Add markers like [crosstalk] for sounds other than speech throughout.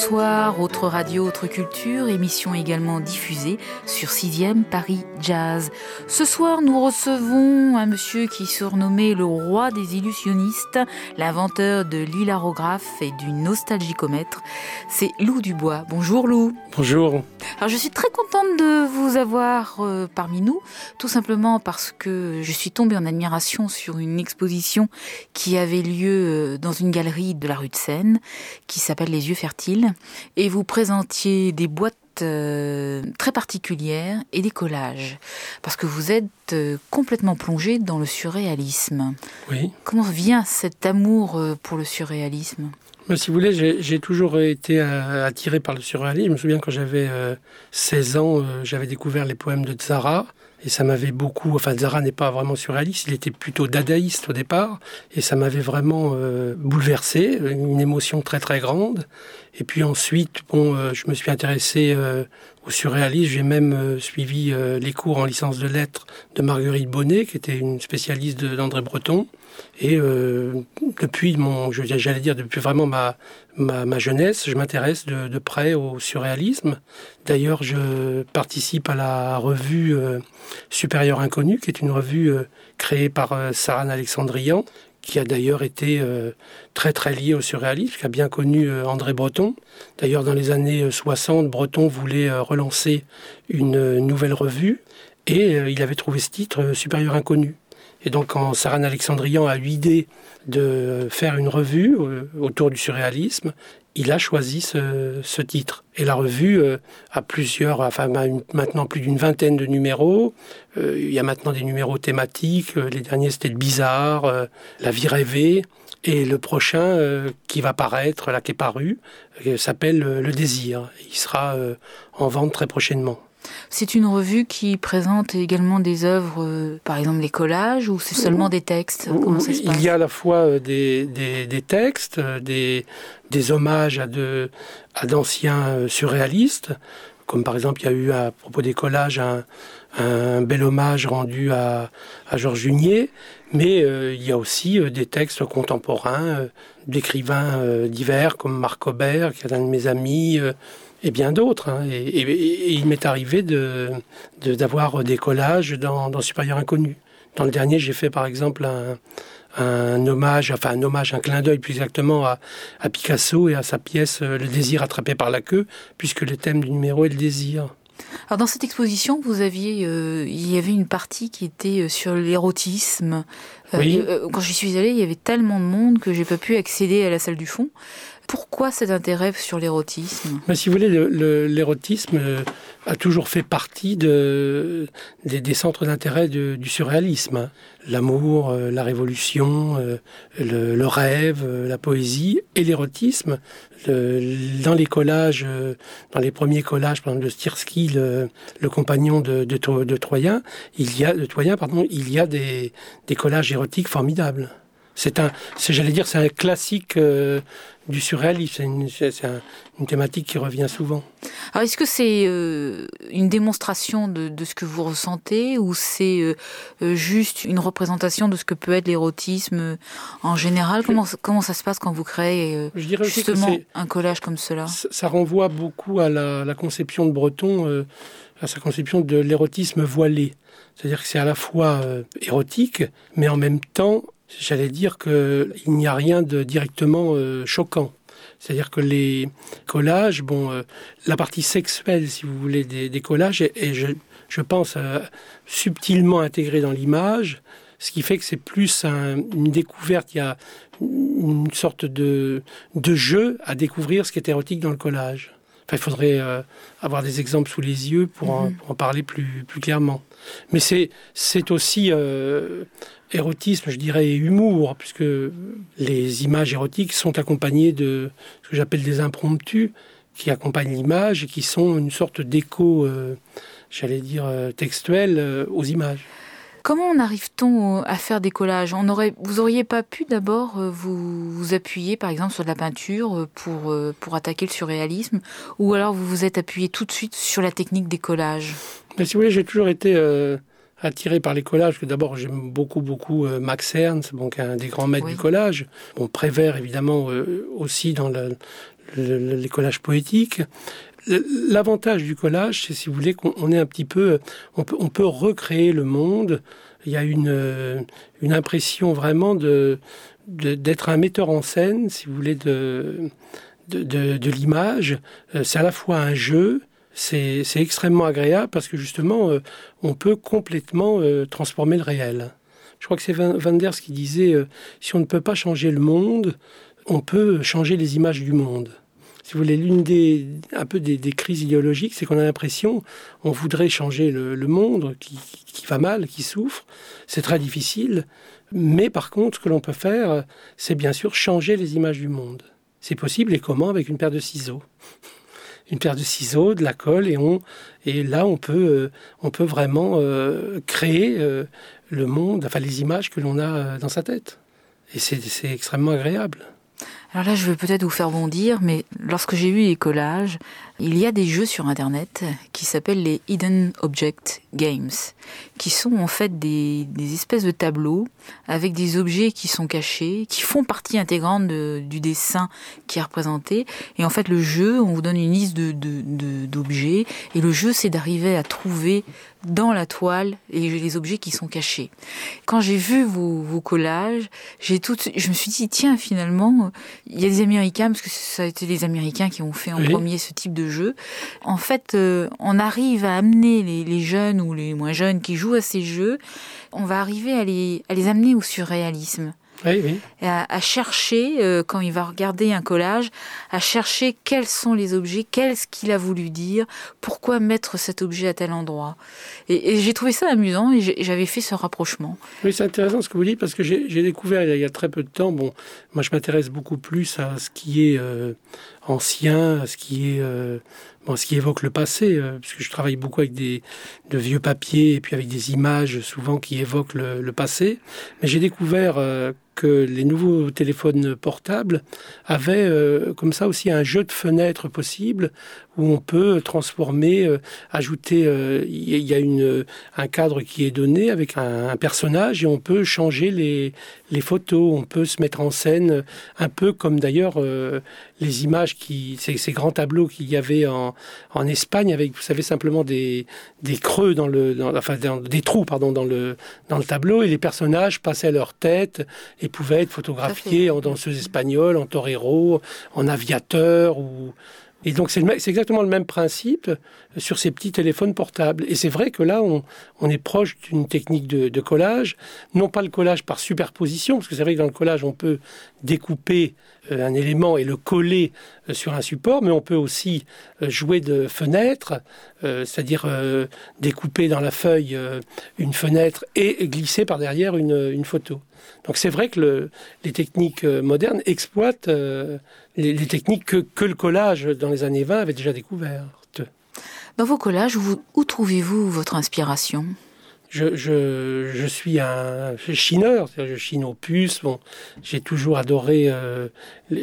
bonsoir, autre radio, autre culture, émission également diffusée sur 6e Paris Jazz. Ce soir, nous recevons un monsieur qui est surnommé le roi des illusionnistes, l'inventeur de l'hilarographe et du nostalgicomètre. C'est Lou Dubois. Bonjour Lou. Bonjour. Alors je suis très contente de vous avoir euh, parmi nous, tout simplement parce que je suis tombée en admiration sur une exposition qui avait lieu euh, dans une galerie de la rue de Seine, qui s'appelle Les Yeux Fertiles, et vous présentiez des boîtes euh, très particulières et des collages, parce que vous êtes complètement plongé dans le surréalisme. Oui. Comment vient cet amour pour le surréalisme? Si vous voulez, j'ai toujours été attiré par le surréalisme. Je me souviens quand j'avais 16 ans, j'avais découvert les poèmes de Tzara. Et ça m'avait beaucoup. Enfin, Zara n'est pas vraiment surréaliste, il était plutôt dadaïste au départ. Et ça m'avait vraiment euh, bouleversé, une émotion très très grande. Et puis ensuite, bon, euh, je me suis intéressé euh, au surréalisme. J'ai même suivi les cours en licence de lettres de Marguerite Bonnet, qui était une spécialiste d'André Breton. Et depuis mon, j'allais dire depuis vraiment ma, ma, jeunesse, je m'intéresse de, près au surréalisme. D'ailleurs, je participe à la revue Supérieur Inconnu, qui est une revue euh, créée par euh, Saran Alexandrian, qui a d'ailleurs été euh, très très liée au surréalisme, qui a bien connu André Breton. D'ailleurs, dans les années 60, Breton voulait relancer une nouvelle revue et il avait trouvé ce titre Supérieur Inconnu. Et donc, quand Saran Alexandrian a eu l'idée de faire une revue autour du surréalisme, il a choisi ce, titre. Et la revue euh, a plusieurs, enfin maintenant plus d'une vingtaine de numéros. Euh, il y a maintenant des numéros thématiques. Euh, les derniers c'était le bizarre, la vie rêvée. Et le prochain qui va paraître, là qui est paru, s'appelle Le désir. Il sera en vente très prochainement. C'est une revue qui présente également des œuvres, euh, par exemple les collages, ou c'est seulement des textes? Comment ça se passe Il y a à la fois euh, des, des, textes, euh, des, des, hommages à, de, à d'anciens surréalistes, comme par exemple il y a eu à propos des collages un, un bel hommage rendu à, à Georges Junier, mais il y a aussi des textes contemporains d'écrivains divers comme Marc Aubert, qui est un de mes amis et bien d'autres. Hein. Et, il m'est arrivé de, d'avoir des collages dans, dans, Supérieur Inconnu. Dans le dernier, j'ai fait par exemple un, un, hommage, enfin un hommage, un clin d'œil plus exactement à, à, Picasso et à sa pièce euh, Le désir attrapé par la queue, puisque le thème du numéro est le désir. Alors dans cette exposition, vous aviez, euh, il y avait une partie qui était euh, sur l'érotisme. oui. quand j'y suis allée, il y avait tellement de monde que j'ai pas pu accéder à la salle du fond. Pourquoi cet intérêt sur l'érotisme? Si vous voulez, l'érotisme euh, a toujours fait partie de, des, centres d'intérêt du surréalisme. Hein. L'amour, euh, la révolution, euh, le, rêve, la poésie et l'érotisme. Dans les collages, dans les premiers collages, par exemple de Stirsky, le, compagnon de, Troyen, il y a, pardon, il y a des collages érotiques formidables. C'est un, j'allais dire, c'est un classique euh, du surréalisme. C'est une, thématique qui revient souvent. Alors, est-ce que c'est euh, une démonstration de, ce que vous ressentez ou c'est euh, juste une représentation de ce que peut être l'érotisme en général? Comment, comment ça se passe quand vous créez justement un collage comme cela? Ça, renvoie beaucoup à la, la conception de Breton, à sa conception de l'érotisme voilé. C'est-à-dire que c'est à la fois érotique, mais en même temps j'allais dire qu'il n'y a rien de directement euh, choquant. C'est-à-dire que les collages, bon, euh, la partie sexuelle, si vous voulez, des, collages est, je, pense, euh, subtilement intégrée dans l'image, ce qui fait que c'est plus une découverte, il y a une sorte de, de jeu à découvrir ce qui est érotique dans le collage. Enfin, il faudrait avoir des exemples sous les yeux pour, en, mm-hmm. parler plus, plus clairement. Mais c'est aussi érotisme, je dirais, et humour, puisque les images érotiques sont accompagnées de ce que j'appelle des impromptus, qui accompagnent l'image et qui sont une sorte d'écho, euh, j'allais dire, euh, textuel euh, aux images. Comment en arrive-t-on à faire des collages? On aurait, Vous auriez pas pu d'abord vous, vous, appuyer par exemple sur de la peinture pour, pour attaquer le surréalisme? Ou alors vous vous êtes appuyé tout de suite sur la technique des collages? Mais Si vous voulez, j'ai toujours été attiré par les collages, que d'abord j'aime beaucoup, beaucoup euh, Max Ernst, donc un des grands maîtres du collage. Bon, Prévert, évidemment, euh, aussi dans le, les collages poétiques. L'avantage du collage, c'est si vous voulez qu'on est un petit peu, on peut, on peut recréer le monde. Il y a une, une impression vraiment de d'être un metteur en scène, si vous voulez, de, de, de, l'image. Euh, c'est à la fois un jeu, c'est extrêmement agréable parce que justement, euh, on peut complètement euh, transformer le réel. Je crois que c'est Van, Van Ders qui disait, si on ne peut pas changer le monde, on peut changer les images du monde si vous voulez, l'une des un peu des, crises idéologiques, c'est qu'on a l'impression on voudrait changer le, monde qui, va mal, qui souffre. C'est très difficile. Mais par contre, ce que l'on peut faire, c'est bien sûr changer les images du monde. C'est possible et comment Avec une paire de ciseaux. Une paire de ciseaux, de la colle, et, on, et là, on peut, euh, on peut vraiment euh, créer euh, le monde, enfin les images que l'on a dans sa tête. Et c'est extrêmement agréable. Alors là, je veux peut-être vous faire bondir, mais lorsque j'ai vu les collages, il y a des jeux sur Internet qui s'appellent les Hidden Object Games, qui sont en fait des, espèces de tableaux avec des objets qui sont cachés, qui font partie intégrante du dessin qui est représenté. Et en fait, le jeu, on vous donne une liste d'objets, et le jeu, c'est d'arriver à trouver dans la toile les objets qui sont cachés. Quand j'ai vu vos, collages, j'ai tout, je me suis dit tiens finalement il y a des Américains parce que ça a été les Américains qui ont fait en premier ce type de jeu. En fait, euh, on arrive à amener les, jeunes ou les moins jeunes qui jouent à ces jeux, on va arriver à les, à les amener au surréalisme. À, chercher, euh, quand il va regarder un collage, à chercher quels sont les objets, qu'est-ce qu'il a voulu dire, pourquoi mettre cet objet à tel endroit. Et, j'ai trouvé ça amusant et j'avais fait ce rapprochement. Oui, c'est intéressant ce que vous dites parce que j'ai découvert il y, a, très peu de temps, bon, moi je m'intéresse beaucoup plus à ce qui est euh, ancien, ce qui est... Euh, bon, ce qui évoque le passé, puisque je travaille beaucoup avec des de vieux papiers et puis avec des images souvent qui évoquent le, passé. Mais j'ai découvert que les nouveaux téléphones portables avaient euh, comme ça aussi un jeu de fenêtres possible où on peut transformer, euh, ajouter, euh, il y a une, un cadre qui est donné avec un, personnage et on peut changer les, les, photos, on peut se mettre en scène un peu comme d'ailleurs les images qui, ces, ces grands tableaux qu'il y avait en, en, Espagne avec, vous savez, simplement des, des creux dans le, enfin des trous pardon dans le dans le tableau et les personnages passaient leur tête et pouvaient être photographiés en danseuse espagnole, en torero, en aviateur ou et donc c'est exactement le même principe sur ces petits téléphones portables. Et c'est vrai que là, on, est proche d'une technique de, collage, non pas le collage par superposition, parce que c'est vrai que dans le collage, on peut découper euh, un élément et le coller euh, sur un support, mais on peut aussi euh, jouer de fenêtres, c'est-à-dire découper dans la feuille une fenêtre et glisser par derrière une, photo. Donc c'est vrai que le, les techniques modernes exploitent les, techniques que, que, le collage dans les années 20 avait déjà découvertes. Dans vos collages, où trouvez-vous votre inspiration? Je, je, je, suis un chineur, je chine aux puces. Bon, j'ai toujours adoré euh,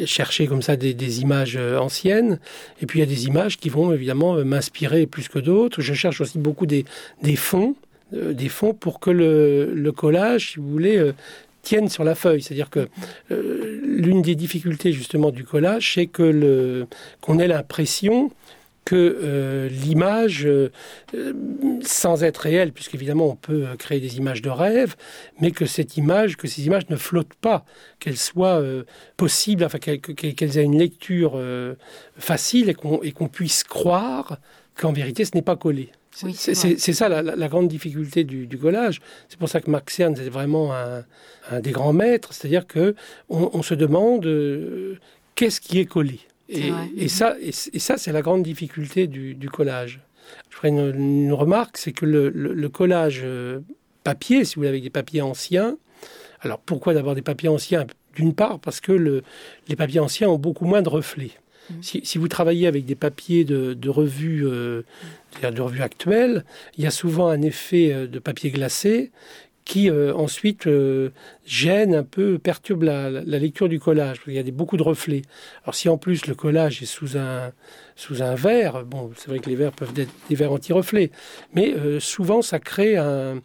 chercher comme ça des, des, images euh, anciennes. Et puis il y a des images qui vont évidemment euh, m'inspirer plus que d'autres. Je cherche aussi beaucoup des, des fonds, des fonds pour que le, le, collage, si vous voulez, tienne sur la feuille. C'est-à-dire que l'une des difficultés justement du collage, c'est que le qu'on ait l'impression que euh, l'image, euh, sans être réelle, puisqu'évidemment on peut euh, créer des images de rêve, mais que cette image, que ces images ne flottent pas, qu'elles soient possibles, enfin qu'elles aient une lecture facile et qu'on puisse croire qu'en vérité ce n'est pas collé. C'est ça la, grande difficulté du, collage. C'est pour ça que Max Ernst est vraiment un, des grands maîtres, c'est-à-dire que on se demande qu'est-ce qui est collé. Et, ça, et, ça c'est la grande difficulté du, collage. Je ferai une, remarque, c'est que le, collage euh, papier, si vous voulez, avec des papiers anciens, alors pourquoi d'abord des papiers anciens? D'une part, parce que le, les papiers anciens ont beaucoup moins de reflets. Mmh. Si, vous travaillez avec des papiers de, de revues, euh, de revues actuelles, il y a souvent un effet euh, de papier glacé qui euh, ensuite euh, gêne un peu, perturbe la, lecture du collage. Il y a des, beaucoup de reflets. Alors si en plus le collage est sous un, sous un verre, bon, c'est vrai que les verres peuvent être des verres anti-reflets, mais euh, souvent ça crée un,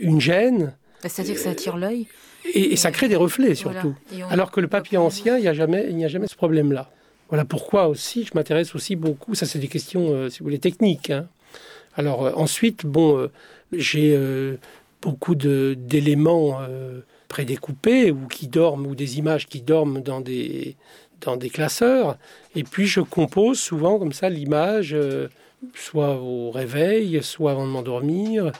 une gêne. Bah, c'est-à-dire que ça attire l'œil et, ça crée des reflets surtout. Alors que le papier ancien, il n'y a, jamais, il n'y a jamais ce problème-là. Voilà pourquoi aussi je m'intéresse aussi beaucoup, ça c'est des questions, si vous voulez, techniques. Hein. Alors ensuite, bon, j'ai beaucoup d'éléments prédécoupés ou qui dorment, ou des images qui dorment dans des, dans des classeurs. Et puis je compose souvent comme ça l'image, soit au réveil, soit avant de m'endormir.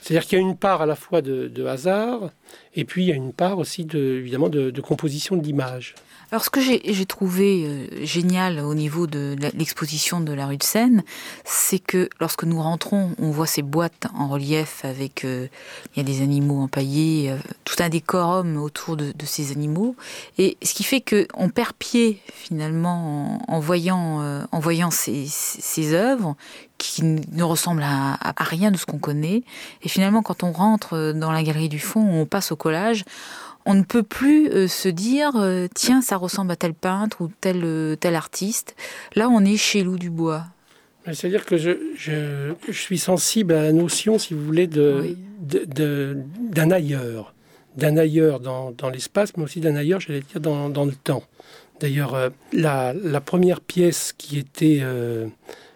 C'est-à-dire qu'il y a une part à la fois de, hasard, et puis il y a une part aussi, de, évidemment, de, de composition d'image. Alors ce que j'ai trouvé euh, génial au niveau de l'exposition de la rue de Seine, c'est que lorsque nous rentrons, on voit ces boîtes en relief avec euh, il y a des animaux empaillés, euh, tout un décorum autour de, ces animaux, et ce qui fait que on perd pied finalement en, voyant en voyant ces, œuvres qui ne ressemblent à rien de ce qu'on connaît. Et finalement, quand on rentre dans la galerie du fond, on passe au collage on ne peut plus euh, se dire euh, tiens ça ressemble à tel peintre ou tel euh, tel artiste. Là on est chez Loup Dubois. C'est-à-dire que je, je, suis sensible à la notion, si vous voulez, de, d'un ailleurs. D'un ailleurs dans, dans l'espace, mais aussi d'un ailleurs, j'allais dire, dans, dans, le temps. D'ailleurs, la, la, première pièce qui était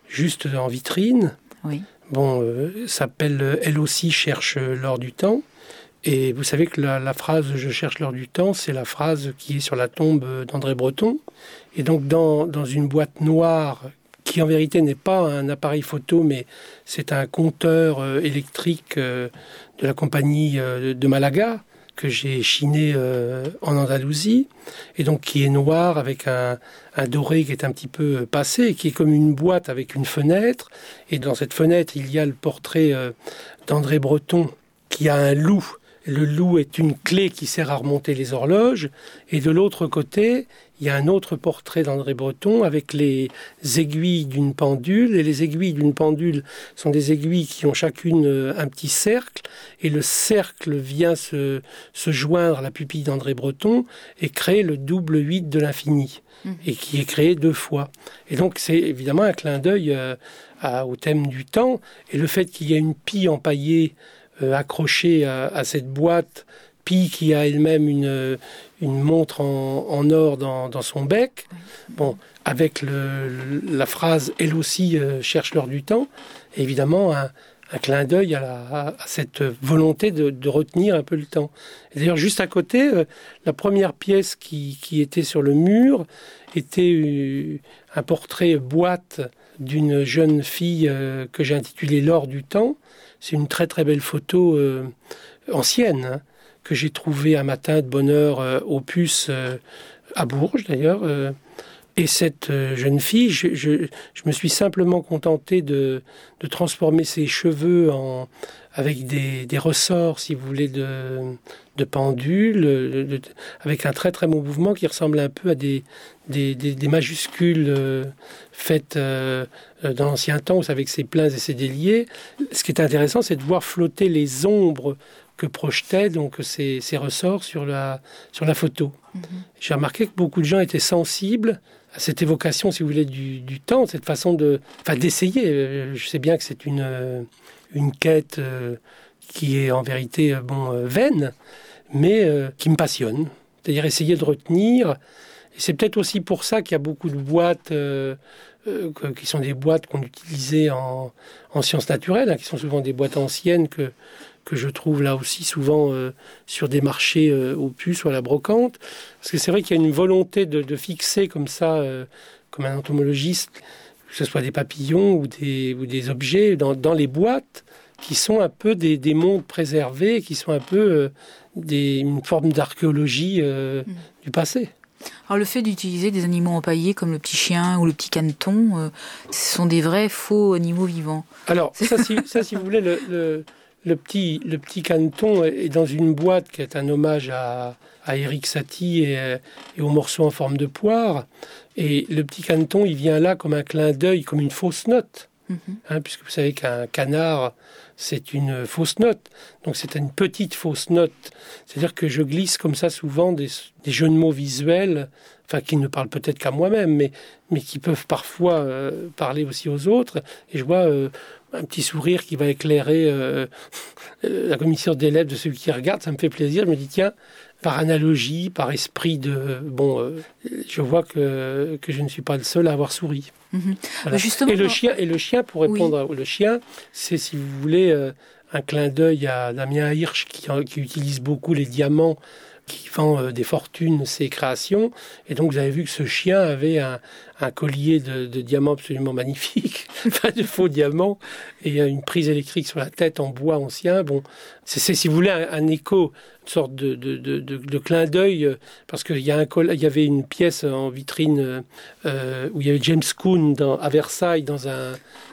juste en vitrine, oui. bon, s'appelle Elle aussi cherche l'or du temps. Et vous savez que la, phrase Je cherche l'heure du temps, c'est la phrase qui est sur la tombe d'André Breton. Et donc dans, dans, une boîte noire, qui en vérité n'est pas un appareil photo, mais c'est un compteur euh, électrique euh, de la compagnie euh, de Malaga, que j'ai chiné en Andalousie, et donc qui est noir avec un, un, doré qui est un petit peu passé, qui est comme une boîte avec une fenêtre. Et dans cette fenêtre, il y a le portrait d'André Breton qui a un loup le loup est une clé qui sert à remonter les horloges. Et de l'autre côté, il y a un autre portrait d'André Breton avec les aiguilles d'une pendule. Et les aiguilles d'une pendule sont des aiguilles qui ont chacune euh, un petit cercle. Et le cercle vient se, joindre à la pupille d'André Breton et crée le double 8 de l'infini. Mmh. Et qui est créé deux fois. Et donc c'est évidemment un clin d'œil euh, au thème du temps. Et le fait qu'il y ait une pie empaillée euh, accrochée à, cette boîte, Pi qui a elle-même une, une montre en, or dans, son bec, bon, avec le, la phrase Elle aussi euh, cherche l'heure du temps, évidemment un, clin d'œil à, cette volonté de, retenir un peu le temps. D'ailleurs, juste à côté, euh, la première pièce qui, qui, était sur le mur était un portrait boîte d'une jeune fille que j'ai intitulée L'or du temps, c'est une très très belle photo euh, ancienne hein, que j'ai trouvée un matin de bonne heure euh, au puce euh, à Bourges d'ailleurs. Et cette jeune fille, je, me suis simplement contenté de, transformer ses cheveux en, avec des, ressorts, si vous voulez, de, de pendule, avec un très très bon mouvement qui ressemble un peu à des, des, majuscules euh, faites euh, dans l'ancien temps, avec ses pleins et ses déliés. Ce qui est intéressant, c'est de voir flotter les ombres que projetaient donc ces, ressorts sur la, sur la photo. Mhm. J'ai remarqué que beaucoup de gens étaient sensibles cette évocation, si vous voulez, du, du temps, cette façon de, enfin, d'essayer. Euh, je sais bien que c'est une, une quête qui est en vérité bon vaine, mais qui me passionne. C'est-à-dire essayer de retenir c'est peut-être aussi pour ça qu'il y a beaucoup de boîtes euh, euh, qui sont des boîtes qu'on utilisait en, sciences naturelles, hein, qui sont souvent des boîtes anciennes que, que je trouve là aussi souvent euh, sur des marchés au puce ou à la brocante. Parce que c'est vrai qu'il y a une volonté de, fixer comme ça, comme un entomologiste, que ce soit des papillons ou des, ou des objets dans, les boîtes qui sont un peu des, des mondes préservés, qui sont un peu des, une forme d'archéologie mmh. du passé. Alors le fait d'utiliser des animaux empaillés comme le petit chien ou le petit caneton, euh, ce sont des vrais faux animaux vivants. Alors ça, si, ça, si vous voulez, le, le, petit, le petit caneton est dans une boîte qui est un hommage à, à Eric Satie et, et aux morceaux en forme de poire. Et le petit caneton, il vient là comme un clin d'œil, comme une fausse note. Mhm. Hein, puisque vous savez qu'un canard, c'est une fausse note. Donc c'est une petite fausse note. C'est-à-dire que je glisse comme ça souvent des, jeux de mots visuels, enfin qui ne parlent peut-être qu'à moi-même, mais, mais qui peuvent parfois euh, parler aussi aux autres. Et je vois euh, un petit sourire qui va éclairer euh, [laughs] la commission des lèvres de celui qui regarde. Ça me fait plaisir. Je me dis, tiens, par analogie, par esprit de... Bon, je vois que, que je ne suis pas le seul à avoir souri. Mhm. Justement, et, le chien, et le chien, pour répondre, le chien, c'est, si vous voulez, un clin d'œil à Damien Hirsch qui, qui utilise beaucoup les diamants qui vend euh, des fortunes ses créations. Et donc, vous avez vu que ce chien avait un, collier de, diamants absolument magnifique, [laughs] pas de faux diamants, et une prise électrique sur la tête en bois ancien. Bon, c'est, si vous voulez, un, écho, une sorte de, de, clin d'œil, euh, parce qu'il y, a un il y avait une pièce en vitrine euh, où il y avait James Coon dans, à Versailles dans un,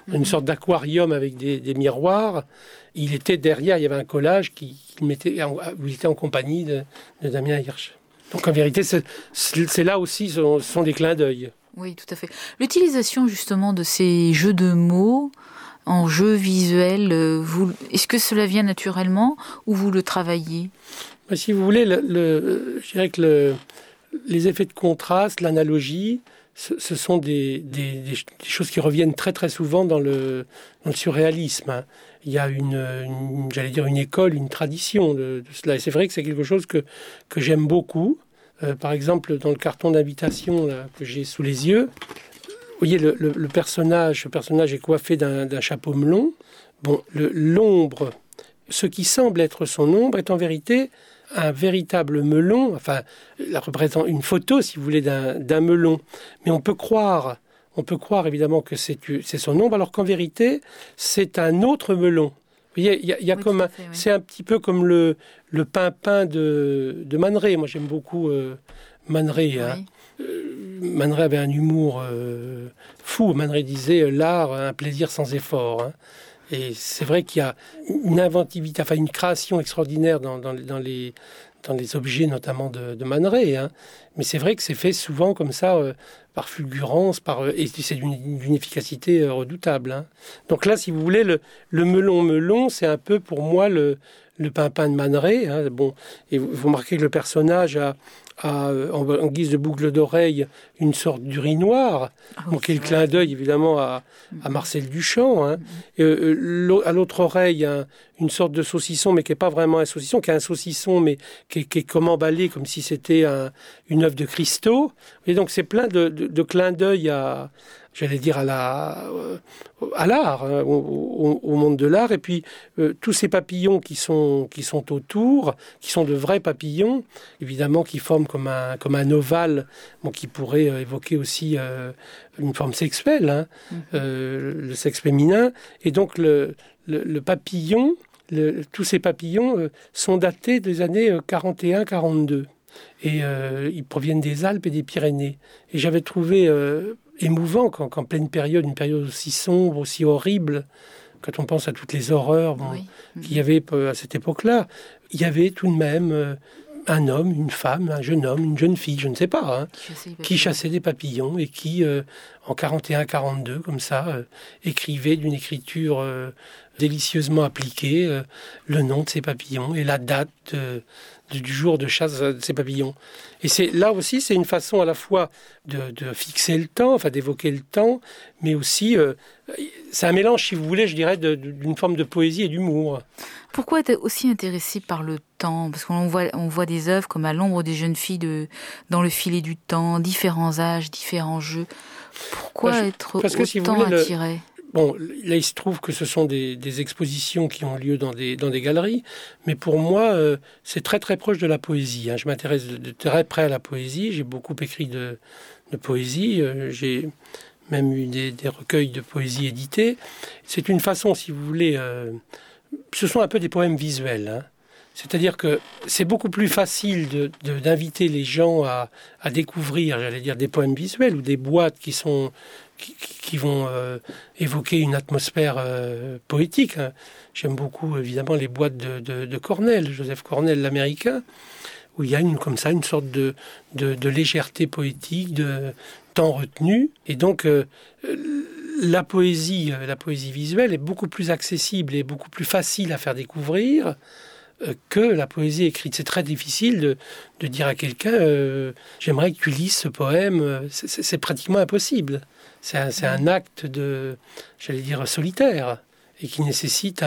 une mhm. sorte d'aquarium avec des, des miroirs il était derrière, il y avait un collage qui, mettait, où il était en compagnie de, Damien Hirsch. Donc en vérité, c'est là aussi, ce sont, des clins d'œil. Oui, tout à fait. L'utilisation justement de ces jeux de mots en jeu visuel, euh, est-ce que cela vient naturellement ou vous le travaillez? Bah, Si vous voulez, je dirais que les effets de contraste, l'analogie, ce, sont des, choses qui reviennent très très souvent dans le, surréalisme. Hein. Il y a une, j'allais dire une école, une tradition de, cela. Et c'est vrai que c'est quelque chose que, que j'aime beaucoup. Euh, par exemple, dans le carton d'invitation que j'ai sous les yeux, vous voyez, le, personnage, personnage est coiffé d'un chapeau melon. Bon, l'ombre, ce qui semble être son ombre est en vérité un véritable melon, enfin, la représentant une photo, si vous voulez, d'un melon. Mais on peut croire, on peut croire évidemment que c'est son ombre, alors qu'en vérité, c'est un autre melon. Vous voyez, il y a, comme c'est un petit peu comme le le pimpin de de Man Moi, j'aime beaucoup euh, Man hein. euh, Man avait un humour euh, fou. Man disait l'art, un plaisir sans effort. Hein. Et c'est vrai qu'il y a une inventivité, enfin une création extraordinaire dans, dans, les, dans les objets, notamment de, de hein. Mais c'est vrai que c'est fait souvent comme ça, euh, par fulgurance, par, euh, et c'est d'une efficacité euh, redoutable. Hein. Donc là, si vous voulez, le, le melon-melon, c'est un peu pour moi le, le pimpin de Man Hein. Bon, et vous, vous remarquez que le personnage a, euh, en, guise de boucle d'oreille une sorte d'urinoir, ah, donc qui est le clin d'œil évidemment à, mm-hmm. Marcel Duchamp. Hein. Mm-hmm. Euh, à l'autre oreille, une sorte de saucisson, mais qui n'est pas vraiment un saucisson, qui est un saucisson, mais qui est, comme emballé, comme si c'était une œuvre de cristaux. Et donc c'est plein de, de, de clins d'œil à, j'allais dire à la euh, à l'art, hein, au, monde de l'art, et puis euh, tous ces papillons qui sont qui sont autour, qui sont de vrais papillons, évidemment qui forment comme un comme un ovale, bon, qui pourrait euh, évoquer aussi une forme sexuelle, hein, mm-hmm. le sexe féminin, et donc le, le, papillon, tous ces papillons sont datés des années 41-42 et ils proviennent des Alpes et des Pyrénées. Et j'avais trouvé émouvant qu'en pleine période, une période aussi sombre, aussi horrible, quand on pense à toutes les horreurs qu'il y avait à cette époque-là, il y avait tout de même euh, un homme, une femme, un jeune homme, une jeune fille, je ne sais pas, hein, qui, chassait des papillons et qui, euh, en 41-42, comme ça, euh, écrivait d'une écriture délicieusement appliquée le nom de ces papillons et la date du jour de chasse de ces papillons. Et c'est là aussi, c'est une façon à la fois de, fixer le temps, enfin d'évoquer le temps, mais aussi, euh, c'est un mélange, si vous voulez, je dirais, d'une forme de poésie et d'humour. Pourquoi être aussi intéressé par le temps? Parce qu'on voit, on voit des œuvres comme À l'ombre des jeunes filles de, dans le filet du temps, différents âges, différents jeux. Pourquoi être autant attiré? Bon, là, il se trouve que ce sont des, expositions qui ont lieu dans des, galeries, mais pour moi, euh, c'est très très proche de la poésie. Hein. Je m'intéresse de, très près à la poésie. J'ai beaucoup écrit de, poésie. Euh, j'ai même eu des, recueils de poésie édités. C'est une façon, si vous voulez, euh, ce sont un peu des poèmes visuels. Hein. C'est-à-dire que c'est beaucoup plus facile d'inviter de, les gens à découvrir, j'allais dire, des poèmes visuels ou des boîtes qui sont qui, vont euh, évoquer une atmosphère euh, poétique. Hein. J'aime beaucoup évidemment les boîtes de, Cornell, Joseph Cornell l'américain, où il y a une, comme ça une sorte de, de, légèreté poétique, de temps retenu. Et donc euh, la poésie, la poésie visuelle est beaucoup plus accessible et beaucoup plus facile à faire découvrir que la poésie écrite. C'est très difficile de, de dire à quelqu'un j'aimerais que tu lises ce poème. C'est pratiquement impossible. C'est un, acte de, j'allais dire, solitaire et qui nécessite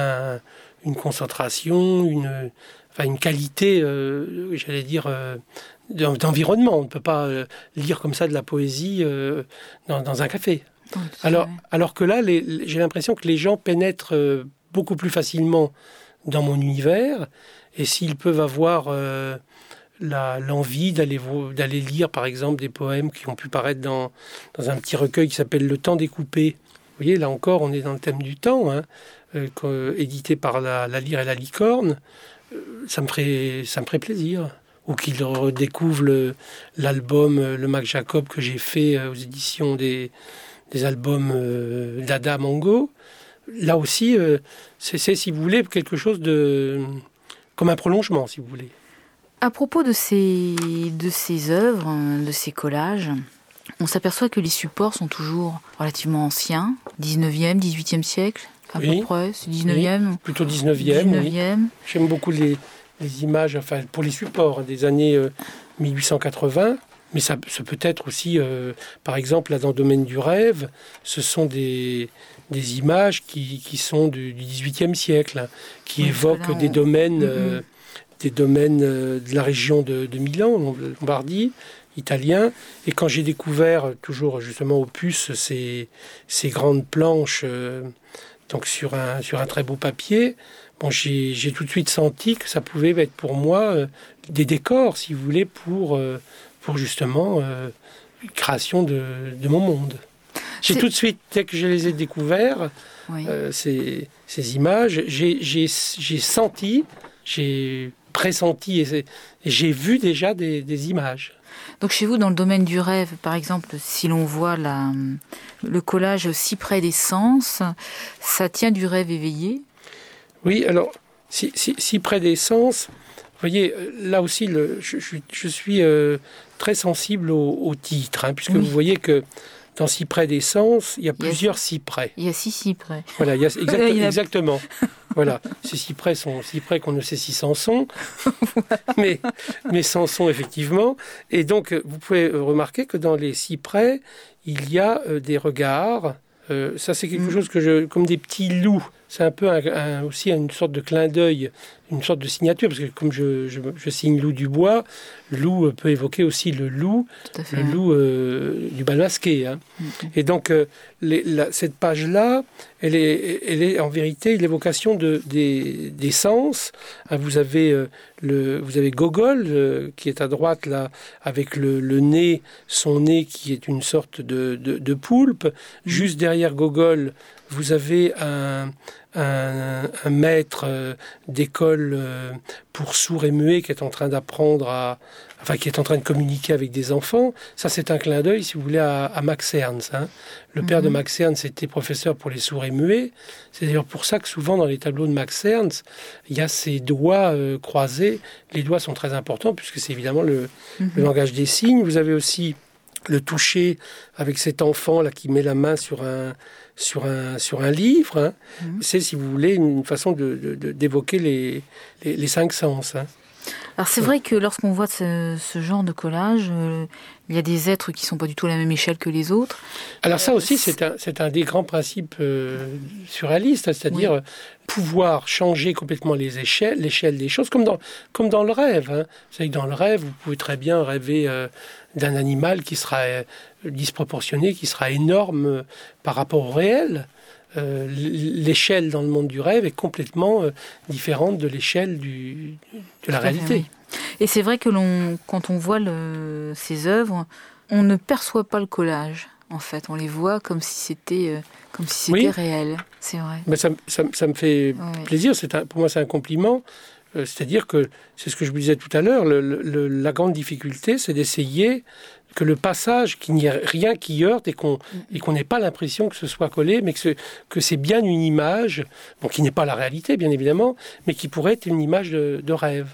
une concentration, une, enfin, une qualité, euh, j'allais dire, euh, d'environnement. On ne peut pas euh, lire comme ça de la poésie dans, un café. alors, alors que là, j'ai l'impression que les gens pénètrent beaucoup plus facilement dans mon univers. Et s'ils peuvent avoir l'envie d'aller lire, par exemple, des poèmes qui ont pu paraître dans, un petit recueil qui s'appelle Le temps découpé. Vous voyez, là encore, on est dans le thème du temps, hein, édité par la, la Lyre et la Licorne ça me ferait, ça me ferait plaisir. Ou qu'il redécouvre l'album le, Mac Jacob que j'ai fait euh, aux éditions des, des albums euh, d'Ada Mango. Là aussi, euh, c'est, si vous voulez, quelque chose de. comme un prolongement, si vous voulez. À propos de ces, de ces œuvres, de ces collages, on s'aperçoit que les supports sont toujours relativement anciens, 19e, 18e siècle à peu près, c'est 19e Plutôt 19e. J'aime beaucoup les, les, images, enfin pour les supports des années 1880. Euh, mais ça, peut être aussi, euh, par exemple, là dans le domaine du rêve, ce sont des, des images qui, qui sont du, XVIIIe siècle, hein, qui évoquent des domaines, mm-hmm. euh, des domaines de la région de, de Milan, Lombardie, italien. Et quand j'ai découvert, toujours justement au puce, ces, ces grandes planches donc sur un, sur un très beau papier. Bon, j'ai tout de suite senti que ça pouvait être pour moi euh, des décors, si vous voulez, pour, euh, pour justement euh, création de, de, mon monde. J'ai tout de suite, dès que je les ai découverts, ces, ces, images, j'ai senti, j'ai pressenti et, j'ai vu déjà des, des images. Donc chez vous, dans le domaine du rêve, par exemple, si l'on voit la, le collage si près des sens, ça tient du rêve éveillé? Oui, alors, si, si, près des sens, vous voyez, là aussi, le, je, suis euh, très sensible au, titre, hein, puisque vous voyez que dans Cyprès d'essence, il y a plusieurs cyprès. Il y a six cyprès. Voilà, il y a [laughs] exactement. [laughs] voilà, ces cyprès sont cyprès qu'on ne sait si Samson, [laughs] mais, mais Samson effectivement. Et donc, vous pouvez remarquer que dans les cyprès, il y a euh, des regards. Euh, ça, c'est quelque mm. chose que je, comme des petits loups. C'est un peu aussi une sorte de clin d'œil une sorte de signature, parce que comme je, je, signe loup du bois, loup peut évoquer aussi le loup, le loup euh, du bal masqué. Hein. Mm-hmm. Et donc, euh, cette page-là, elle est, elle est en vérité l'évocation de, des, des sens. Hein, vous, avez, euh, le, vous avez Gogol, qui est à droite, là, avec le, le, nez, son nez qui est une sorte de, de, de poulpe. Mm-hmm. Juste derrière Gogol, vous avez un, un, maître euh, d'école euh, pour sourds et muets qui est en train d'apprendre à, enfin qui est en train de communiquer avec des enfants. Ça, c'est un clin d'œil, si vous voulez, à, Max Ernst. Hein. Le père de mhm. Max Ernst était professeur pour les sourds et muets. C'est d'ailleurs pour ça que souvent dans les tableaux de Max Ernst, il y a ces doigts euh, croisés. Les doigts sont très importants puisque c'est évidemment le, le mhm. langage des signes. Vous avez aussi le toucher avec cet enfant là qui met la main sur un sur un sur un livre hein. mhm. c'est si vous voulez une façon de, d'évoquer les, les, cinq sens hein. Alors c'est vrai que lorsqu'on voit ce, genre de collage euh, il y a des êtres qui sont pas du tout à la même échelle que les autres alors ça aussi c'est un des grands principes euh, surréalistes c'est-à-dire pouvoir changer complètement les échelles l'échelle des choses comme dans comme dans le rêve hein. vous savez que dans le rêve vous pouvez très bien rêver euh, d'un animal qui sera euh, disproportionné, qui sera énorme euh, par rapport au réel. Euh, l'échelle dans le monde du rêve est complètement différente de l'échelle de la réalité. Et c'est vrai que l'on, quand on voit le, ces œuvres, on ne perçoit pas le collage. En fait, on les voit comme si c'était comme si c'était réel. C'est vrai. Mais ça, ça, me fait plaisir. C'est pour moi, c'est un compliment. Euh, c'est-à-dire que, c'est ce que je vous disais tout à l'heure, la grande difficulté, c'est d'essayer que le passage, qu'il n'y ait rien qui heurte et qu'on n'ait pas l'impression que ce soit collé, mais que, c'est bien une image, bon, qui n'est pas la réalité, bien évidemment, mais qui pourrait être une image de, rêve.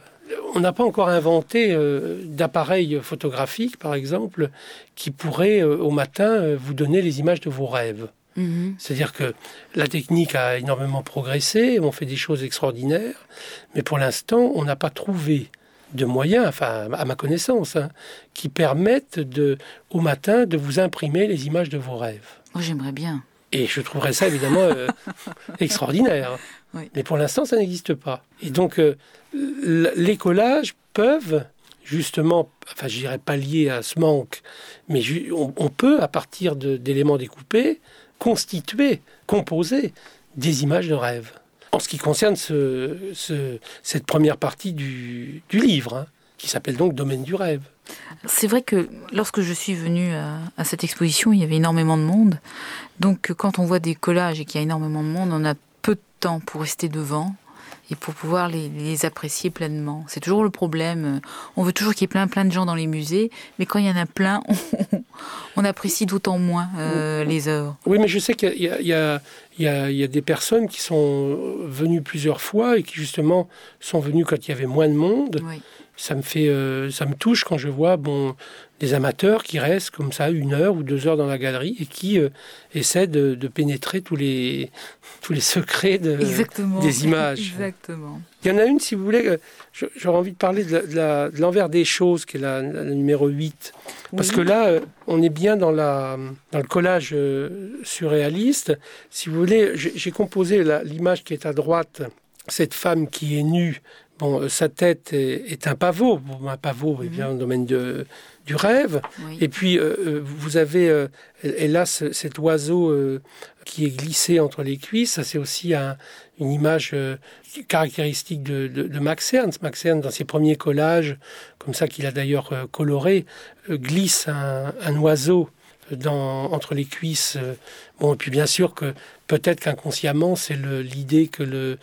On n'a pas encore inventé euh, d'appareil photographique, par exemple, qui pourrait, euh, au matin, vous donner les images de vos rêves. Mhm. C'est-à-dire que la technique a énormément progressé, on fait des choses extraordinaires, mais pour l'instant, on n'a pas trouvé de moyens, enfin à ma connaissance, hein, qui permettent de, au matin de vous imprimer les images de vos rêves. Moi, j'aimerais bien. Et je trouverais ça évidemment euh, [laughs] extraordinaire. Mais pour l'instant, ça n'existe pas. Et donc, euh, les collages peuvent justement, enfin, je dirais pas lié à ce manque, mais on, peut, à partir d'éléments découpés, constituer, composer des images de rêve. En ce qui concerne ce, cette première partie du, livre, hein, qui s'appelle donc Domaine du rêve. C'est vrai que lorsque je suis venue à, cette exposition, il y avait énormément de monde. Donc quand on voit des collages et qu'il y a énormément de monde, on a peu de temps pour rester devant et pour pouvoir les, apprécier pleinement. C'est toujours le problème. On veut toujours qu'il y ait plein, plein de gens dans les musées, mais quand il y en a plein, [laughs] on, apprécie d'autant moins euh, les œuvres. Oui, mais je sais qu'il y, a des personnes qui sont venues plusieurs fois et qui justement sont venues quand il y avait moins de monde. Oui ça me fait, euh, ça me touche quand je vois bon des amateurs qui restent comme ça une heure ou deux heures dans la galerie et qui euh, essaient de, pénétrer tous les [laughs] tous les secrets de, des images. Exactement. Il y en a une, si vous voulez, euh, j'aurais envie de parler de l'envers des choses, qui est la, numéro 8. Parce que là, on est bien dans, la, dans le collage surréaliste. Si vous voulez, j'ai composé l'image qui est à droite, cette femme qui est nue Bon, euh, sa tête est, un pavot. un pavot est bien dans le domaine de, du rêve. Et puis, euh, euh, vous avez, hélas, cet oiseau qui est glissé entre les cuisses. Ça, c'est aussi une image caractéristique de, Max Ernst. Max Ernst, dans ses premiers collages, comme ça qu'il a d'ailleurs coloré, glisse un, oiseau dans, entre les cuisses. Bon, et puis bien sûr que peut-être qu'inconsciemment, c'est l'idée que le,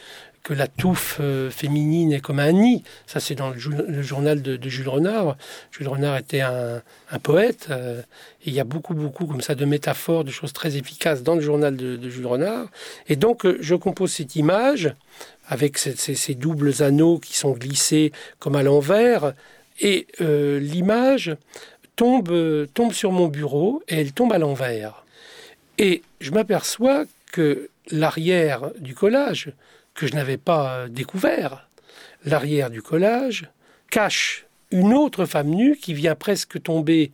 que la touffe euh, féminine est comme un nid. Ça, c'est dans le, journal de, Jules Renard. Jules Renard était un, poète. Euh, et il y a beaucoup, beaucoup comme ça de métaphores, de choses très efficaces dans le journal de, Jules Renard. Et donc, euh, je compose cette image avec ces, doubles anneaux qui sont glissés comme à l'envers. Et l'image tombe, tombe sur mon bureau et elle tombe à l'envers. Et je m'aperçois que l'arrière du collage, que je n'avais pas découvert, l'arrière du collage, cache une autre femme nue qui vient presque tomber,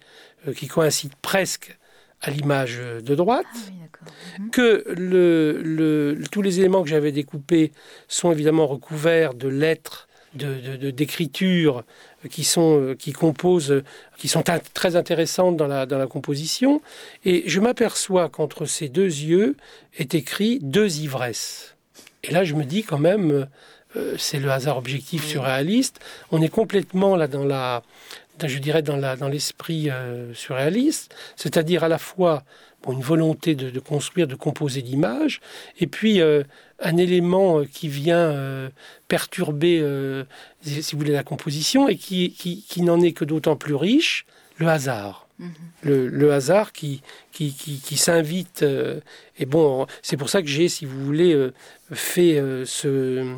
euh, qui coïncide presque à l'image de droite, ah mhm. que le, tous les éléments que j'avais découpés sont évidemment recouverts de lettres, de d'écritures qui sont euh, qui composent, qui sont très intéressantes dans la, dans la composition, et je m'aperçois qu'entre ces deux yeux est écrit deux ivresses. Et là, je me dis quand même, euh, c'est le hasard objectif surréaliste. On est complètement là dans la, je dirais dans la, dans l'esprit euh, surréaliste, c'est-à-dire à la fois une volonté de, construire, de composer d'images, et puis euh, un élément qui vient perturber, si vous voulez, la composition et qui, qui, qui n'en est que d'autant plus riche, le hasard. Le, hasard qui, qui, qui, s'invite. Euh, et bon, c'est pour ça que j'ai, si vous voulez, euh, fait euh, ce,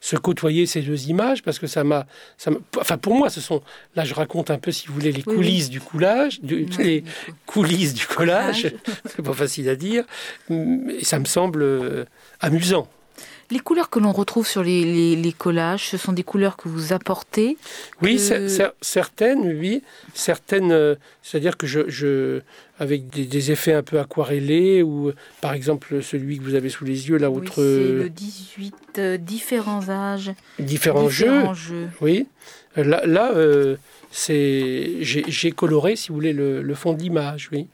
se côtoyer ces deux images parce que ça m'a, enfin pour moi, ce sont, là je raconte un peu, si vous voulez, les coulisses du coulage, les coulisses du collage, [laughs] c'est pas facile à dire, et ça me semble amusant. Les couleurs que l'on retrouve sur les, collages, ce sont des couleurs que vous apportez Oui, certaines, oui. Certaines, euh, c'est-à-dire que je, avec des, effets un peu aquarellés, ou par exemple celui que vous avez sous les yeux, là, oui, C'est le 18, euh, différents âges. Différents, jeux. Oui. Là, là euh, c'est j'ai coloré, si vous voulez, le, fond d'image, oui.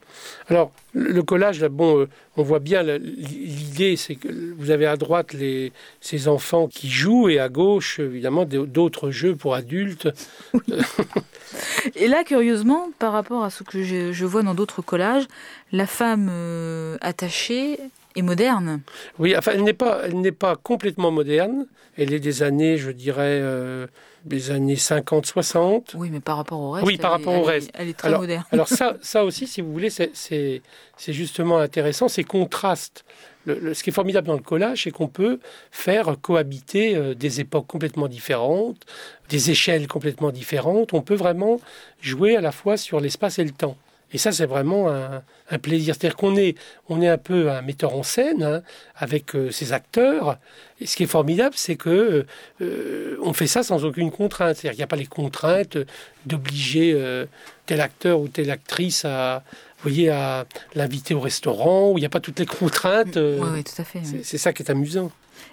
Alors, le collage, là, bon, euh, on voit bien l'idée, c'est que vous avez à droite les, ces enfants qui jouent et à gauche, évidemment, d'autres jeux pour adultes. [laughs] et là, curieusement, par rapport à ce que je, vois dans d'autres collages, la femme euh, attachée est moderne. Oui, enfin, elle n'est pas, elle n'est pas complètement moderne. Elle est des années, je dirais. Euh, des années 50-60. Oui, mais par rapport au reste. Oui, par rapport au reste. Elle est très moderne. alors ça, ça aussi, si vous voulez, c'est justement intéressant, ces contrastes. ce qui est formidable dans le collage, c'est qu'on peut faire cohabiter euh, des époques complètement différentes, des échelles complètement différentes. On peut vraiment jouer à la fois sur l'espace et le temps. Et ça, c'est vraiment un, plaisir. C'est-à-dire qu'on est, on est un peu un metteur en scène hein, avec euh, ses acteurs. Et ce qui est formidable, c'est que euh, on fait ça sans aucune contrainte. C'est-à-dire qu'il n'y a pas les contraintes d'obliger euh, tel acteur ou telle actrice à, voyez, à l'inviter au restaurant, où il n'y a pas toutes les contraintes. oui, oui, tout à fait. C'est ça qui est amusant.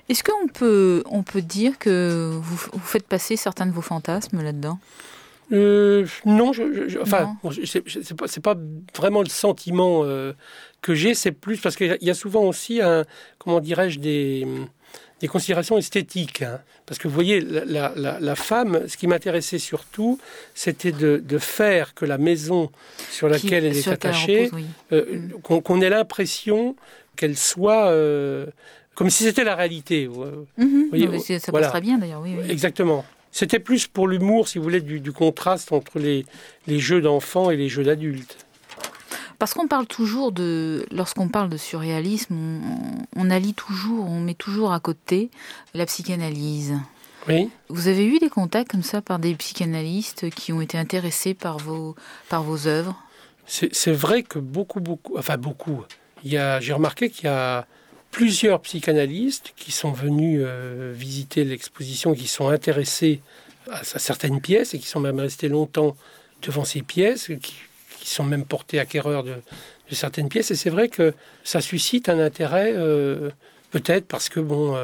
Est-ce qu'on peut, on peut dire que vous, vous faites passer certains de vos fantasmes là-dedans? Euh, non, je, enfin, c'est pas, pas, vraiment le sentiment euh, que j'ai, c'est plus parce qu'il y a souvent aussi un, comment dirais-je, des, des considérations esthétiques. Hein. Parce que vous voyez, la, la, la femme, ce qui m'intéressait surtout, c'était de, de, faire que la maison sur laquelle elle est attachée, euh, mm. qu'on ait l'impression qu'elle soit comme si c'était la réalité. Mm-hmm. voyez, ça voilà. très bien d'ailleurs. Oui, oui. Exactement. C'était plus pour l'humour, si vous voulez, du, contraste entre les, les jeux d'enfants et les jeux d'adultes. Parce qu'on parle toujours de, lorsqu'on parle de surréalisme, on, allie toujours, on met toujours à côté la psychanalyse. Oui. Vous avez eu des contacts comme ça par des psychanalystes qui ont été intéressés par vos, par vos œuvres? C'est vrai que beaucoup, beaucoup, enfin beaucoup. J'ai remarqué qu'il y a plusieurs psychanalystes qui sont venus euh, visiter l'exposition, qui sont intéressés à, certaines pièces et qui sont même restés longtemps devant ces pièces, qui, sont même portés acquéreurs de, certaines pièces. Et c'est vrai que ça suscite un intérêt, euh, peut-être parce que bon.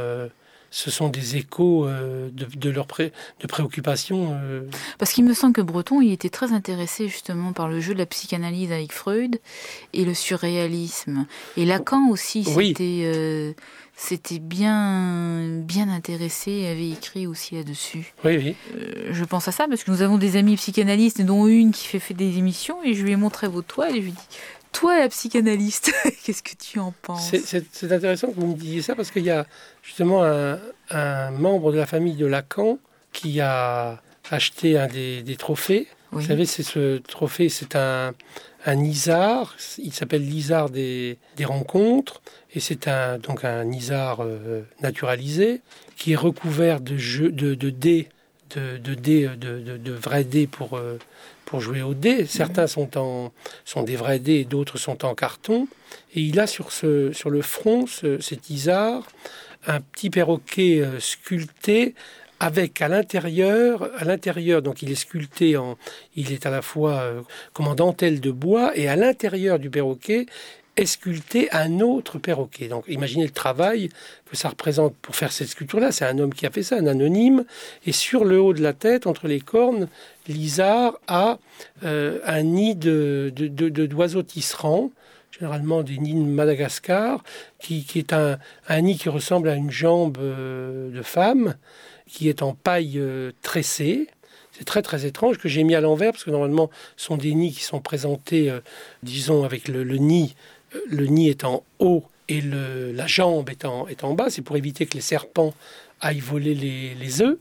Euh, ce sont des échos de, de leurs de préoccupations. Parce qu'il me semble que Breton, il était très intéressé justement par le jeu de la psychanalyse avec Freud et le surréalisme. Et Lacan aussi, c'était c'était bien, bien intéressé et avait écrit aussi là-dessus. Oui, oui. je pense à ça parce que nous avons des amis psychanalystes, dont une qui fait, fait des émissions, et je lui ai montré vos toiles et je lui ai dit toi, la psychanalyste, [laughs] qu'est-ce que tu en penses? C'est intéressant que vous me disiez ça parce qu'il y a justement un, membre de la famille de Lacan qui a acheté un des, trophées. Vous savez, c'est ce trophée, c'est un, un Isard. Il s'appelle l'Isard des, rencontres. Et c'est un, donc un Isard euh, naturalisé qui est recouvert de, jeux, de, dés, de, dés, de, vrais dés pour, euh, pour jouer au dés. Certains sont, en, sont des vrais dés d'autres sont en carton. Et il a sur, ce, sur le front, cet isard, un petit perroquet euh, sculpté avec à l'intérieur, à l'intérieur, donc il est sculpté en, il est à la fois euh, comme en dentelle de bois, et à l'intérieur du perroquet est sculpté un autre perroquet. Donc imaginez le travail que ça représente pour faire cette sculpture-là. C'est un homme qui a fait ça, un anonyme. Et sur le haut de la tête, entre les cornes, l'isard a euh, un nid de, d'oiseaux tisserands, généralement des nids de Madagascar, qui, est un, nid qui ressemble à une jambe euh, de femme, qui est en paille euh, tressée. C'est très très étrange que j'ai mis à l'envers parce que normalement ce sont des nids qui sont présentés, disons, avec le, nid, le nid est en haut et le, la jambe est en, est en bas. C'est pour éviter que les serpents aillent voler les, les œufs.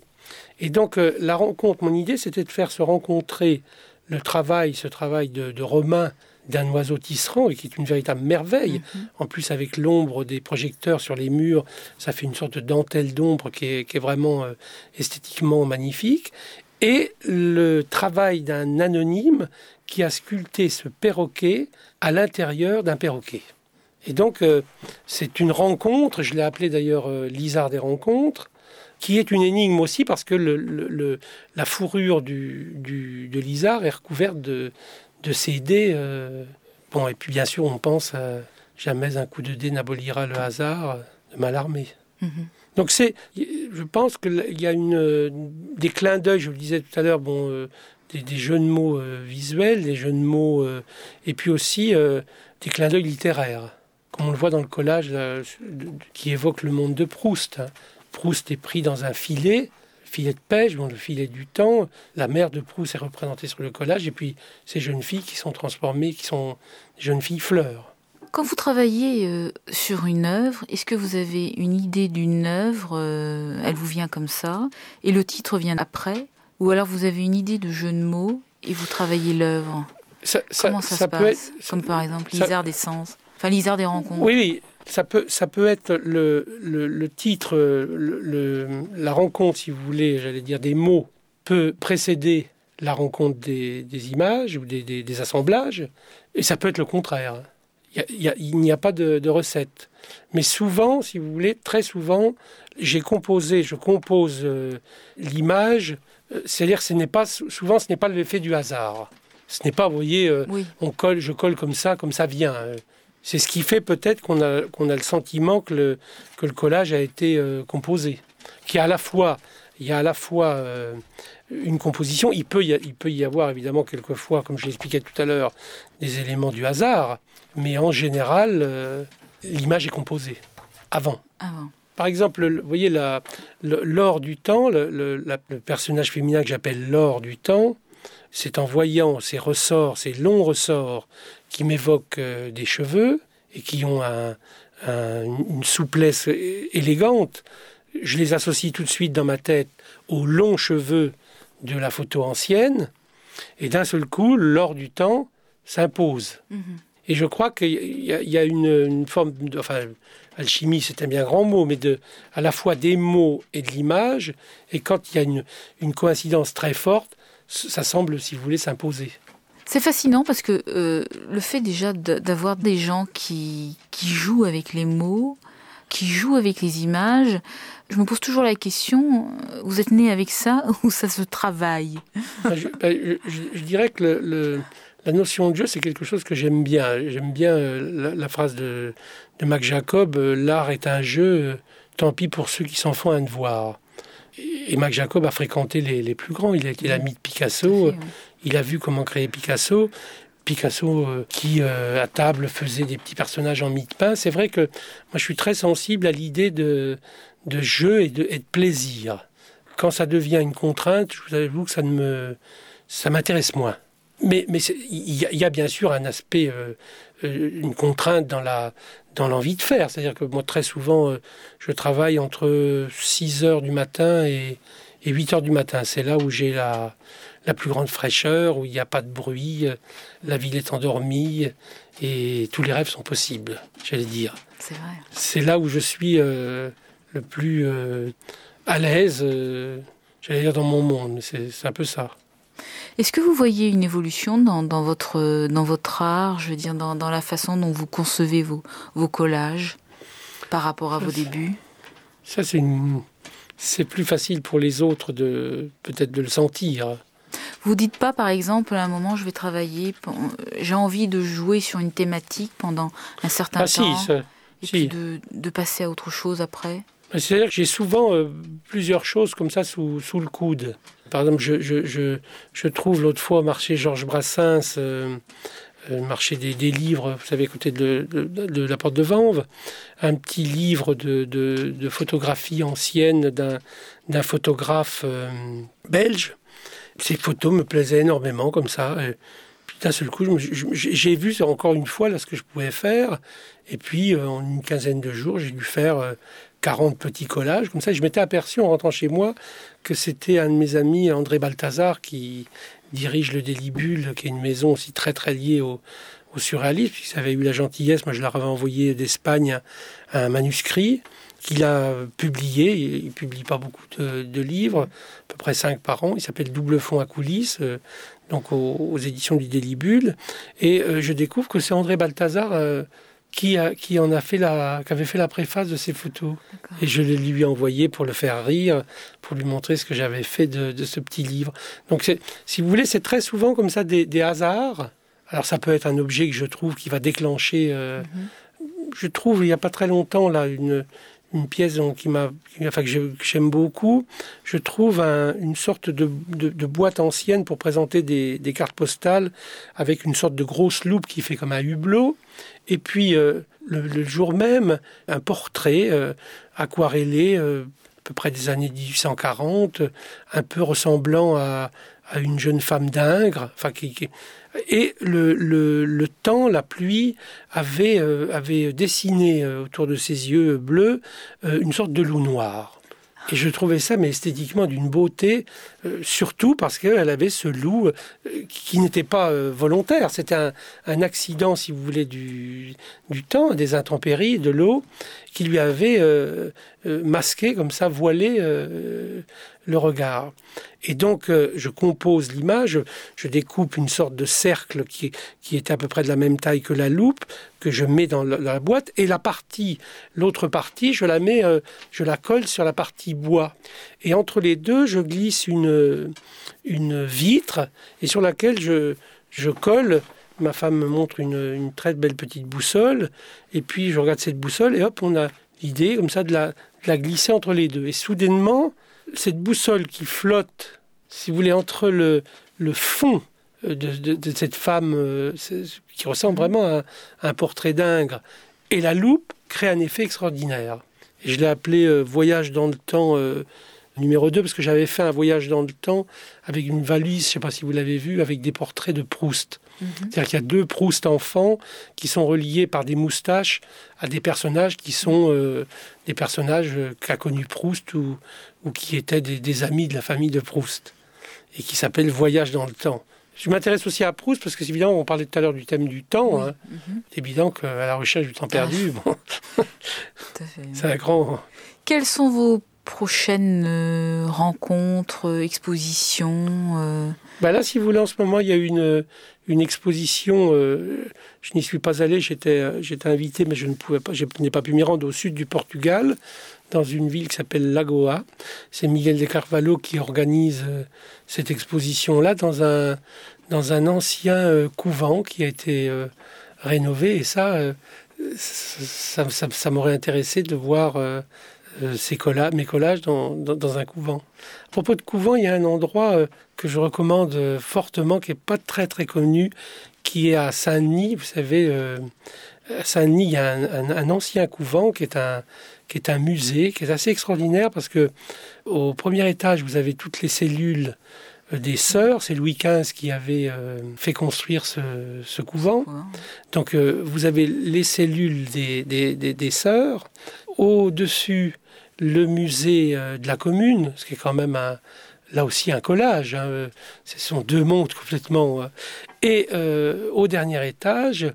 Et donc euh, la rencontre, mon idée, c'était de faire se rencontrer le travail, ce travail de, Romain d'un oiseau tisserand, et qui est une véritable merveille. Mhm. En plus, avec l'ombre des projecteurs sur les murs, ça fait une sorte de dentelle d'ombre qui est, vraiment euh, esthétiquement magnifique. Et le travail d'un anonyme qui a sculpté ce perroquet à l'intérieur d'un perroquet. Et donc, euh, c'est une rencontre, je l'ai appelé d'ailleurs l'Isard des rencontres, qui est une énigme aussi parce que le, la fourrure du, de l'isard est recouverte de, de ces dés. Euh, bon, et puis bien sûr, on pense à jamais un coup de dé n'abolira le hasard de Malarmé. Mm Donc c'est, je pense qu'il y a une, des clins d'œil, je vous le disais tout à l'heure, bon, euh, des, jeux de mots euh, visuels, des jeux de mots, et puis aussi des clins d'œil littéraires, comme on le voit dans le collage qui évoque le monde de Proust. Hein. Proust est pris dans un filet, filet de pêche, bon, le filet du temps. La mère de Proust est représentée sur le collage, et puis ces jeunes filles qui sont transformées, qui sont des jeunes filles fleurs. Quand vous travaillez euh, sur une œuvre, est-ce que vous avez une idée d'une œuvre euh, Elle vous vient comme ça, et le titre vient après Ou alors vous avez une idée de jeu de mots et vous travaillez l'œuvre? Comment ça, se passe? Comme par exemple l'Isard des sens, enfin l'Isard des rencontres. Oui, oui. Ça peut, ça peut être le, le, titre, le, la rencontre, si vous voulez, j'allais dire des mots, peut précéder la rencontre des, des images ou des, des, assemblages, et ça peut être le contraire. Il n'y a, pas de, de, recette. Mais souvent, si vous voulez, très souvent, j'ai composé, je compose euh, l'image, euh, c'est-à-dire ce n'est pas, souvent ce n'est pas l'effet du hasard. Ce n'est pas, vous voyez, euh, on colle, je colle comme ça, comme ça vient. C'est ce qui fait peut-être qu'on a, qu'on a le sentiment que le, que le collage a été composé. Qui à la fois, il y a à la fois une composition. Il peut, y il peut y avoir évidemment quelquefois, comme je l'expliquais tout à l'heure, des éléments du hasard, mais en général, l'image est composée avant. Par exemple, vous voyez, l'or du temps, le, personnage féminin que j'appelle l'or du temps, c'est en voyant ces ressorts, ces longs ressorts qui m'évoquent euh, des cheveux et qui ont une souplesse élégante, je les associe tout de suite dans ma tête aux longs cheveux de la photo ancienne, et d'un seul coup, l'or du temps s'impose. Mm-hmm. Et je crois qu'il y, a une, forme, de, enfin, alchimie, c'est un bien grand mot, mais de, à la fois des mots et de l'image. Et quand il y a une, une, coïncidence très forte, ça semble, si vous voulez, s'imposer. C'est fascinant parce que euh, le fait déjà d'avoir des gens qui, qui jouent avec les mots, qui jouent avec les images, je me pose toujours la question, vous êtes né avec ça [laughs] ou ça se travaille? Ben, ben, je, dirais que le la notion de jeu, c'est quelque chose que j'aime bien. J'aime bien euh, la, phrase de, de Mac Jacob euh, L'art est un jeu, euh, tant pis pour ceux qui s'en font un devoir. Et, Mac Jacob a fréquenté les, plus grands. Il été l'ami de Picasso. Il a vu comment créer Picasso. Picasso qui à table faisait des petits personnages en mie de pain. C'est vrai que moi je suis très sensible à l'idée de, de jeu et de, et de plaisir. Quand ça devient une contrainte, je vous avoue que ça ne me ça m'intéresse moins. Mais, il y, a bien sûr un aspect, euh, euh, une contrainte dans la dans l'envie de faire. C'est-à-dire que moi, très souvent, euh, je travaille entre 6 heures du matin et, 8 heures du matin. C'est là où j'ai la, la plus grande fraîcheur, où il n'y a pas de bruit, la ville est endormie et tous les rêves sont possibles, j'allais dire. C'est vrai. C'est là où je suis le plus à l'aise, j'allais dire, dans mon monde. C'est un peu ça. Est-ce que vous voyez une évolution dans, votre, dans votre art, je veux dire, dans, la façon dont vous concevez vos, vos collages par rapport à vos débuts? Ça, c'est c'est plus facile pour les autres de peut-être de le sentir. Vous dites pas, par exemple, à un moment, je vais travailler, j'ai envie de jouer sur une thématique pendant un certain ah, temps, si, et puis de, de, passer à autre chose après? C'est-à-dire que j'ai souvent euh, plusieurs choses comme ça sous, le coude. Par exemple, je, trouve l'autre fois au marché Georges Brassens, euh, euh, marché des, livres, vous savez, à côté de, la porte de Vanves, un petit livre de, de photographie ancienne d'un photographe euh, belge. Ces photos me plaisaient énormément comme ça. D'un seul coup, j'ai vu encore une fois ce que je pouvais faire. Et puis en une quinzaine de jours, j'ai dû faire 40 petits collages. Comme ça, je m'étais aperçu en rentrant chez moi que c'était un de mes amis, André Balthazar, qui dirige le Délibule, qui est une maison aussi très très liée au, au surréalisme, puisqu'il avait eu la gentillesse, moi je leur avais envoyé d'Espagne un, manuscrit qu'il a publié, il publie pas beaucoup de, livres, à peu près cinq par an, il s'appelle Double fond à coulisses, euh, donc aux, éditions du Délibule, et euh, je découvre que c'est André Balthazar euh, qui, a, qui en a fait la, qui avait fait la préface de ces photos. Et je les lui ai envoyé pour le faire rire, pour lui montrer ce que j'avais fait de, ce petit livre. Donc, si vous voulez, c'est très souvent comme ça des, hasards. Alors, ça peut être un objet que je trouve qui va déclencher. Euh, mhm. Je trouve, il n'y a pas très longtemps, là, une, une pièce qui m'a, enfin, que j'aime beaucoup. Je trouve une sorte de, boîte ancienne pour présenter des, des, cartes postales avec une sorte de grosse loupe qui fait comme un hublot. Et puis, euh, le, jour même, un portrait euh, aquarellé, euh, à peu près des années 1840, un peu ressemblant à, à une jeune femme d'Ingres, enfin, qui, et le, temps, la pluie, avait, avait dessiné autour de ses yeux bleus une sorte de loup noir. Et je trouvais ça, mais esthétiquement, d'une beauté, euh, surtout parce qu'elle avait ce loup euh, qui n'était pas euh, volontaire. C'était un, un, accident, si vous voulez, du, du temps, des intempéries, de l'eau, qui lui avait masqué, comme ça, voilé le regard. Et donc, euh, je compose l'image, je découpe une sorte de cercle qui, qui est à peu près de la même taille que la loupe, que je mets dans la, boîte, et la partie, l'autre partie, je la mets, euh, je la colle sur la partie bois. Et entre les deux, je glisse une, une vitre, et sur laquelle je, je colle, ma femme me montre une, très belle petite boussole, et puis je regarde cette boussole, et hop, on a l'idée comme ça de la, glisser entre les deux. Et soudainement, cette boussole qui flotte, si vous voulez, entre le, le fond euh, de, cette femme euh, qui ressemble vraiment à, un portrait d'Ingres, et la loupe crée un effet extraordinaire. je l'ai appelé euh, Voyage dans le temps numéro 2 parce que j'avais fait un voyage dans le temps avec une valise, je ne sais pas si vous l'avez vu, avec des portraits de Proust. Mhm. C'est-à-dire qu'il y a deux Proust enfants qui sont reliés par des moustaches à des personnages qui sont euh, des personnages qu'a connu Proust ou, ou qui étaient des, amis de la famille de Proust et qui s'appellent Voyage dans le temps. Je m'intéresse aussi à Proust parce que, évidemment, on parlait tout à l'heure du thème du temps. Hein. Mhm. C'est évident qu'à la recherche du temps perdu, [laughs] bon, c'est un grand. Quels sont vos prochaines euh, rencontres, euh, expositions euh bah Là, si vous voulez, en ce moment, il y a une, une exposition. je n'y suis pas allé, j'étais, j'étais invité, mais je n'ai pas pu m'y rendre au sud du Portugal, dans une ville qui s'appelle Lagoa. C'est Miguel de Carvalho qui organise cette exposition-là dans un, dans un ancien couvent qui a été rénové. Et ça, ça, ça, ça m'aurait intéressé de voir euh, ces mes collages dans, un couvent. À propos de couvent, il y a un endroit euh, que je recommande euh, fortement, qui n'est pas très très connu, qui est à Saint-Denis. Vous savez, à Saint-Denis, il y a un, ancien couvent qui est un, qui est un musée, qui est assez extraordinaire parce que au premier étage, vous avez toutes les cellules des sœurs. C'est Louis XV qui avait fait construire ce, couvent. Donc vous avez les cellules des, des, des sœurs. Au-dessus, le musée euh, de la commune, ce qui est quand même là aussi un collage. Hein, ce sont deux mondes complètement. Euh, et euh, au dernier étage,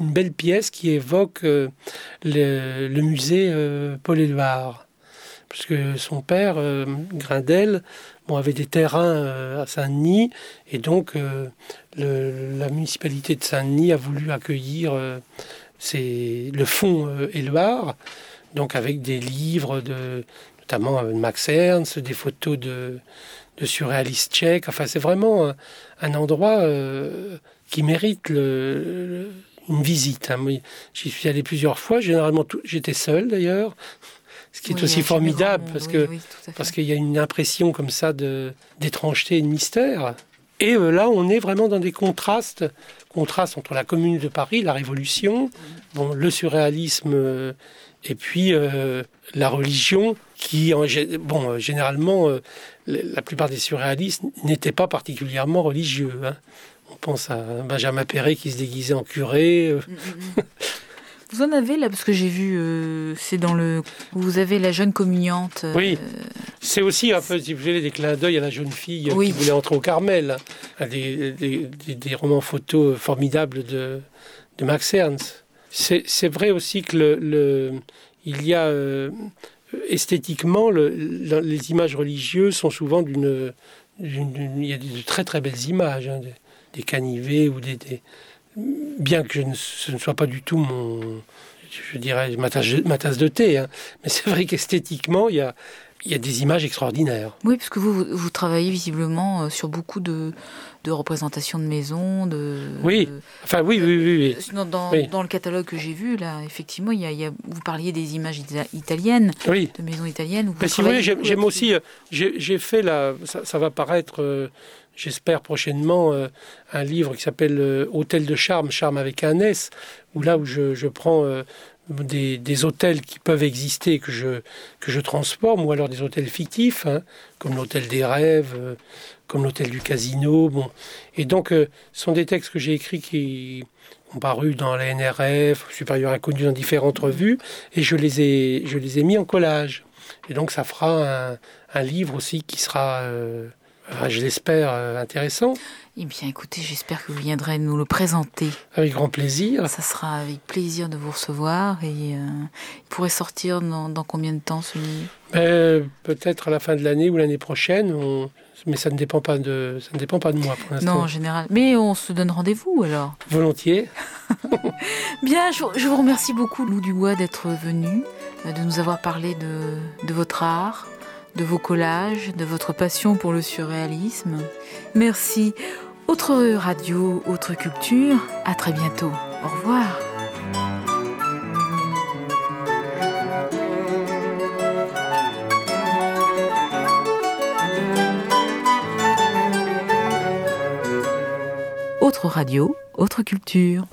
une belle pièce qui évoque le, musée Paul-Éluard. Parce que son père, Grindel, bon, avait des terrains à Saint-Denis, et donc la municipalité de Saint-Denis a voulu accueillir le fonds Éluard donc avec des livres de notamment euh, Max Ernst, des photos de, de surréalistes tchèques. Enfin, c'est vraiment un, endroit euh, qui mérite le, une visite. Hein. J'y suis allé plusieurs fois. Généralement, j'étais seul d'ailleurs, ce qui est aussi formidable parce que parce qu'il y a une impression comme ça de d'étrangeté et de mystère. Et euh, là, on est vraiment dans des contrastes, contrastes entre la Commune de Paris, la Révolution, bon, le surréalisme et puis euh, la religion, qui, bon, euh, généralement, euh, la plupart des surréalistes n'étaient pas particulièrement religieux. Hein. On pense à Benjamin Perret qui se déguisait en curé. Mm, mm, mm. Vous en avez là, parce que j'ai vu, c'est dans le. Vous avez la jeune communiante. oui, c'est aussi un peu, si vous voulez, des clins d'œil à la jeune fille qui voulait entrer au Carmel. Hein. Des, des, romans photos formidables de, de Max Ernst. C'est vrai aussi que le, il y a euh, esthétiquement les images religieuses sont souvent d'une il y a de très très belles images hein, des, canivets ou des, bien que ce ne soit pas du tout mon je dirais ma tasse, de thé hein, mais c'est vrai qu'esthétiquement il y a il y a des images extraordinaires. Oui, parce que vous, vous travaillez visiblement euh, sur beaucoup de, de représentations de maisons. De, oui, enfin oui, oui, oui. Euh, dans, dans, le catalogue que j'ai vu, là, effectivement, il y, a, vous parliez des images italiennes, de maisons italiennes. Mais si vous voulez, j'aime aussi, euh, j'ai fait là, ça, va paraître, j'espère prochainement, un livre qui s'appelle Hôtel de charme, charme avec un S, où là où je, je prends des, hôtels qui peuvent exister que je, que je transforme, ou alors des hôtels fictifs, hein, comme l'hôtel des rêves, euh, comme l'hôtel du casino. Bon. Et donc, euh, ce sont des textes que j'ai écrits qui ont paru dans la NRF, Supérieur Inconnu, dans différentes revues, et je les ai, je les ai mis en collage. Et donc, ça fera un, un livre aussi qui sera, euh, je l'espère, intéressant. Eh bien, écoutez, j'espère que vous viendrez nous le présenter. Avec grand plaisir. Ça sera avec plaisir de vous recevoir. Et euh, il pourrait sortir dans, combien de temps ce livre? Ben, Peut-être à la fin de l'année ou l'année prochaine. Mais ça ne dépend pas de ça ne dépend pas de moi pour l'instant. Non, en général. Mais on se donne rendez-vous alors. Volontiers. [laughs] Bien, je, vous remercie beaucoup, Lou Dubois, d'être venu, euh, de nous avoir parlé de, de votre art, de vos collages, de votre passion pour le surréalisme. Merci. Autre radio, autre culture, à très bientôt. Au revoir. Autre radio, autre culture.